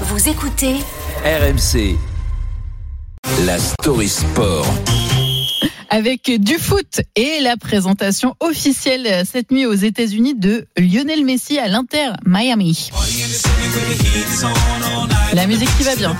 Vous écoutez RMC. La story sport. avec du foot et la présentation officielle cette nuit aux États-Unis de Lionel Messi à l'Inter Miami. La musique qui va bien.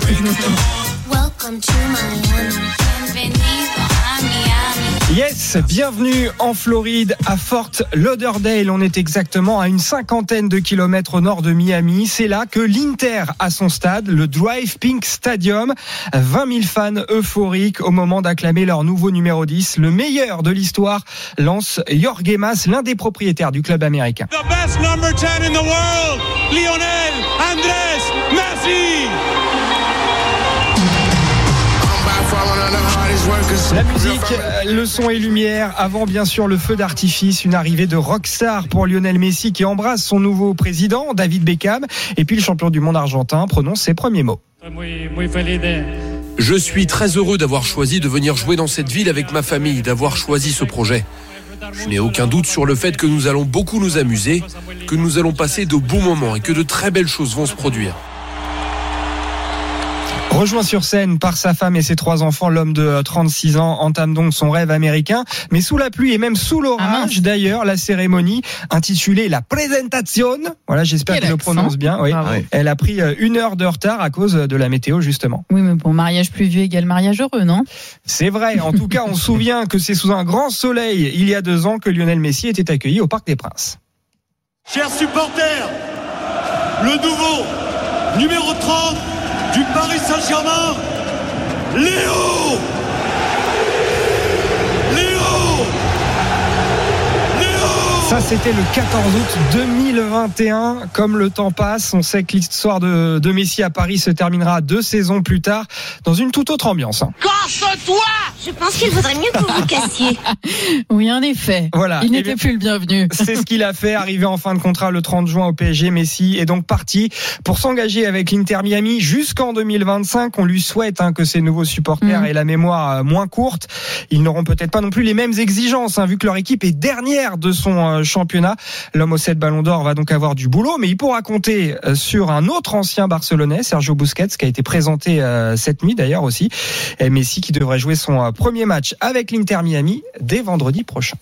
Bienvenue en Floride, à Fort Lauderdale. On est exactement à une cinquantaine de kilomètres au nord de Miami. C'est là que l'Inter a son stade, le Drive Pink Stadium. 20 000 fans euphoriques au moment d'acclamer leur nouveau numéro 10, le meilleur de l'histoire, lance Jorge Mas, l'un des propriétaires du club américain. The best number 10 in the world, Lionel Andrés La musique, euh, le son et lumière, avant bien sûr le feu d'artifice, une arrivée de rockstar pour Lionel Messi qui embrasse son nouveau président, David Beckham, et puis le champion du monde argentin prononce ses premiers mots. Je suis très heureux d'avoir choisi de venir jouer dans cette ville avec ma famille, d'avoir choisi ce projet. Je n'ai aucun doute sur le fait que nous allons beaucoup nous amuser, que nous allons passer de bons moments et que de très belles choses vont se produire. Rejoint sur scène par sa femme et ses trois enfants, l'homme de 36 ans entame donc son rêve américain, mais sous la pluie et même sous Ah l'orage. mince. D'ailleurs, la cérémonie intitulée la Presentazione, voilà, j'espère Quel qu'il le prononce bien. Oui. Elle a pris euh, une heure de retard à cause de la météo justement. Oui, mais bon, mariage pluvieux égale mariage heureux, non? C'est vrai. En tout cas, on se souvient que c'est sous un grand soleil il y a deux ans que Lionel Messi était accueilli au Parc des Princes. Chers supporters, le nouveau numéro 30 du Paris Saint-Germain, Léo Ça, c'était le 14 août 2021. Comme le temps passe, on sait que l'histoire de, de Messi à Paris se terminera deux saisons plus tard dans une toute autre ambiance. hein. Je pense qu'il vaudrait mieux que vous vous cassiez. Oui, en effet. Voilà. Il Et n'était plus le bienvenu. C'est ce qu'il a fait, arrivé en fin de contrat le 30 juin au PSG. Messi est donc parti pour s'engager avec l'Inter Miami jusqu'en 2025. On lui souhaite hein, que ses nouveaux supporters Mhm. aient la mémoire euh, moins courte. Ils n'auront peut-être pas non plus les mêmes exigences, hein, vu que leur équipe est dernière de son euh, championnat. L'homme aux 7 ballons d'or va donc avoir du boulot, mais il pourra compter euh, sur un autre ancien Barcelonais, Sergio Busquets, qui a été présenté euh, cette nuit d'ailleurs aussi. Et Messi qui devrait jouer son premier match avec l'Inter Miami dès vendredi prochain.